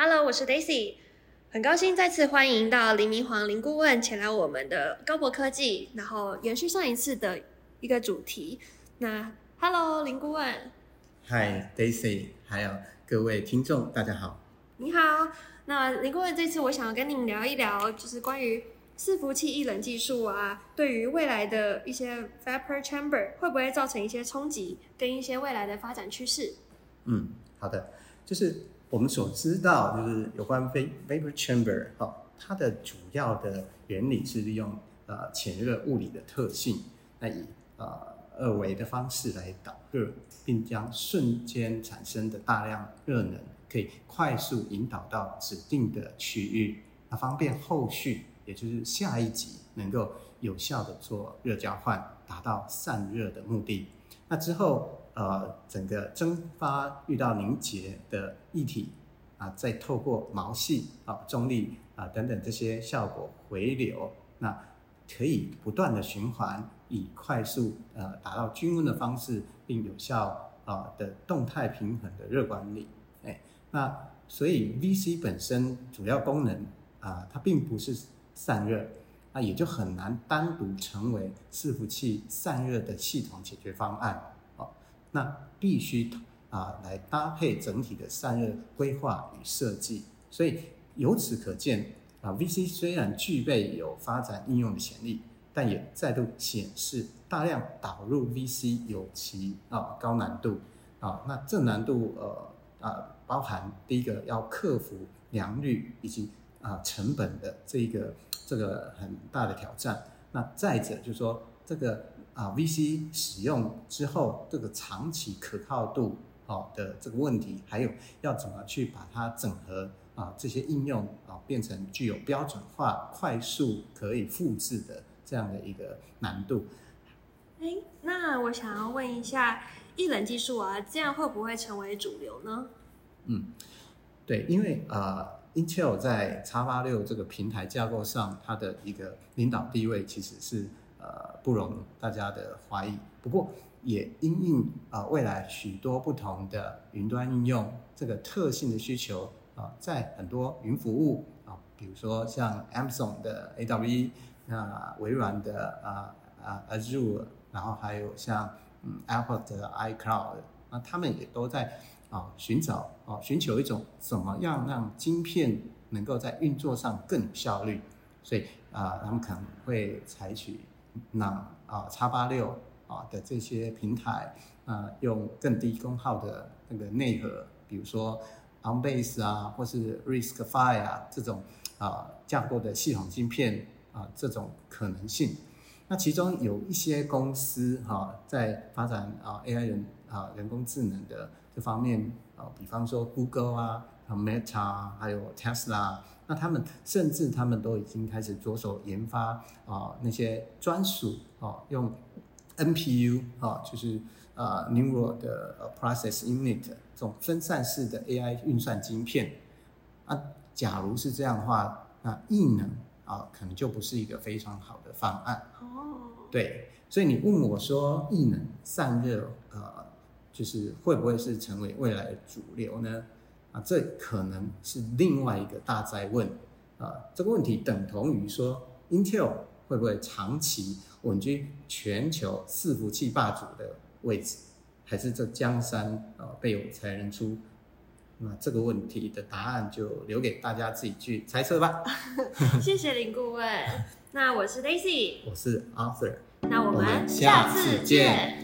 Hello，我是 Daisy，很高兴再次欢迎到林明煌林顾问前来我们的高博科技，然后延续上一次的一个主题。那 Hello，林顾问，Hi，Daisy，还有各位听众，大家好。你好，那林顾问，这次我想要跟您聊一聊，就是关于伺服器异冷技术啊，对于未来的一些 vapor chamber 会不会造成一些冲击，跟一些未来的发展趋势？嗯，好的，就是我们所知道，就是有关 vapor chamber 哈，它的主要的原理是利用呃潜热物理的特性，那以呃二维的方式来导热，并将瞬间产生的大量热能。可以快速引导到指定的区域，那方便后续，也就是下一级能够有效的做热交换，达到散热的目的。那之后，呃，整个蒸发遇到凝结的液体啊，再透过毛细啊、重力啊等等这些效果回流，那可以不断的循环，以快速呃达到均温的方式，并有效啊的动态平衡的热管理。哎那所以 VC 本身主要功能啊，它并不是散热，那也就很难单独成为伺服器散热的系统解决方案。那必须啊来搭配整体的散热规划与设计。所以由此可见啊，VC 虽然具备有发展应用的潜力，但也再度显示大量导入 VC 有其啊高难度啊。那这难度呃啊。包含第一个要克服良率以及啊成本的这一个这个很大的挑战。那再者就是说这个啊 VC 使用之后这个长期可靠度哦的这个问题，还有要怎么去把它整合啊这些应用啊变成具有标准化、快速可以复制的这样的一个难度。哎，那我想要问一下，一冷技术啊，这样会不会成为主流呢？嗯，对，因为呃，Intel 在叉八六这个平台架构上，它的一个领导地位其实是呃不容大家的怀疑。不过，也因应啊未来许多不同的云端应用这个特性的需求啊，在很多云服务啊，比如说像 Amazon 的 AWE，那微软的啊啊 Azure，然后还有像嗯 Apple 的 iCloud，那他们也都在。啊，寻找啊，寻求一种怎么样让晶片能够在运作上更有效率，所以啊，他们可能会采取那啊叉八六啊的这些平台啊，用更低功耗的那个内核，比如说 On Base 啊，或是 RISC-V 啊这种啊架构的系统芯片啊这种可能性。那其中有一些公司哈在发展啊 AI 人啊人工智能的。这方面啊，比方说 Google 啊、Meta 还有 Tesla，那他们甚至他们都已经开始着手研发啊那些专属啊用 NPU 啊，就是啊 Neural 的 Process Unit 这种分散式的 AI 运算晶片啊。假如是这样的话，那异能啊可能就不是一个非常好的方案。哦，对，所以你问我说异能散热呃。就是会不会是成为未来的主流呢？啊，这可能是另外一个大灾问啊。这个问题等同于说，Intel 会不会长期稳居全球伺服器霸主的位置，还是这江山啊被我才人出？那这个问题的答案就留给大家自己去猜测吧。谢谢林顾问。那我是 Daisy，我是 Arthur。那我们下次见。